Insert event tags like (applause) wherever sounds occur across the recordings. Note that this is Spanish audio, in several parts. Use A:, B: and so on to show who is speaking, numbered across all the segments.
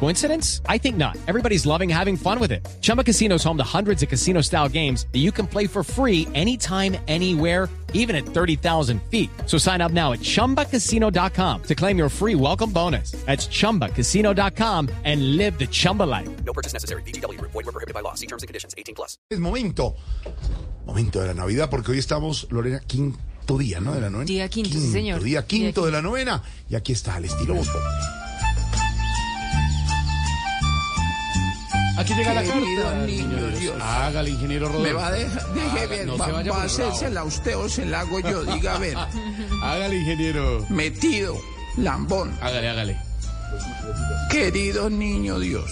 A: Coincidence? I think not. Everybody's loving having fun with it. Chumba Casino is home to hundreds of casino style games that you can play for free anytime, anywhere, even at 30,000 feet. So sign up now at chumbacasino.com to claim your free welcome bonus. That's chumbacasino.com and live the Chumba life.
B: No purchase necessary. BGW. Void were prohibited by law. See terms and conditions. 18 plus.
C: Es momento, momento de la Navidad, porque hoy estamos, Lorena, quinto día, ¿no? De la novena.
D: Día quinto, sí, señor.
C: Día quinto
D: Día
C: de la novena. Y aquí está el estilo Voz
E: Aquí llega la
F: Querido
E: carta.
F: niño. Dios.
E: Hágale, ingeniero Rodolfo.
F: Me va a dejar, deje ver,
E: no
F: va,
E: se vaya
F: va a hacérsela a usted o se la hago yo, diga a ver, (laughs)
E: Hágale, ingeniero.
F: metido, lambón,
E: Hágale, hágale.
F: querido niño Dios,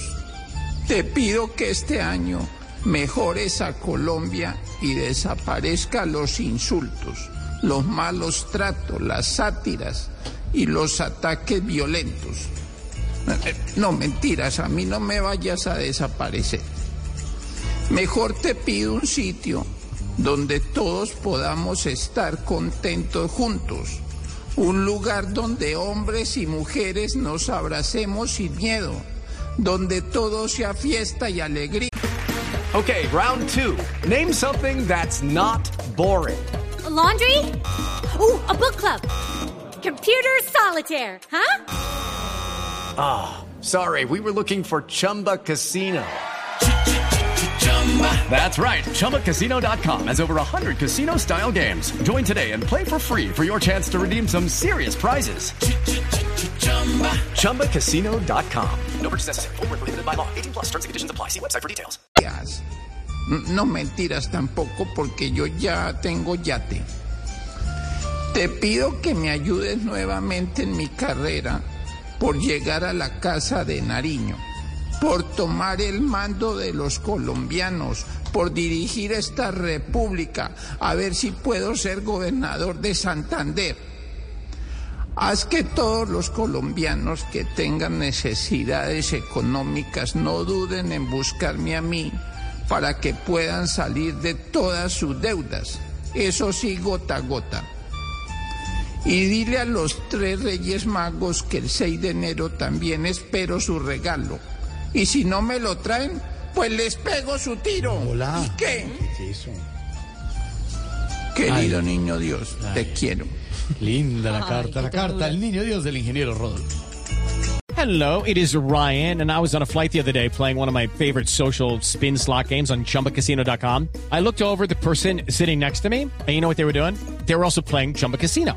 F: te pido que este año mejores a Colombia y desaparezca los insultos, los malos tratos, las sátiras y los ataques violentos. No, mentiras, a mí no me vayas a desaparecer. Mejor te pido un sitio donde todos podamos estar contentos juntos. Un lugar donde hombres y mujeres nos abracemos sin miedo. Donde todo sea fiesta y alegría.
G: Okay, round two. Name something that's not boring.
H: A laundry? Ooh, a book club. Computer solitaire, huh?
G: Ah, sorry, we were looking for Chumba Casino. That's right. ChumbaCasino.com has over 100 casino style games. Join today and play for free for your chance to redeem some serious prizes. ChumbaCasino.com.
B: No purchase necessary. Were prohibited by law. 18 plus. Terms and conditions apply. See website for details.
F: No mentiras tampoco porque yo ya tengo yate. Te pido que me ayudes nuevamente en mi carrera por llegar a la casa de Nariño, por tomar el mando de los colombianos, por dirigir esta república, a ver si puedo ser gobernador de Santander. Haz que todos los colombianos que tengan necesidades económicas no duden en buscarme a mí para que puedan salir de todas sus deudas. Eso sí, gota a gota. Y dile a los tres reyes magos que el 6 de enero también espero su regalo. Y si no me lo traen, pues les pego su tiro.
C: Hola.
F: ¿Y qué?
C: ¿Qué es eso?
F: Querido niño Dios, te quiero.
E: Linda la
D: Ay,
E: carta, la
D: qué
E: carta. El niño Dios del ingeniero Rodolfo.
A: Hello, it is Ryan, and I was on a flight the other day playing one of my favorite social spin slot games on chumbacasino.com. I looked over at the person sitting next to me, and you know what they were doing? They were also playing Chumba Casino.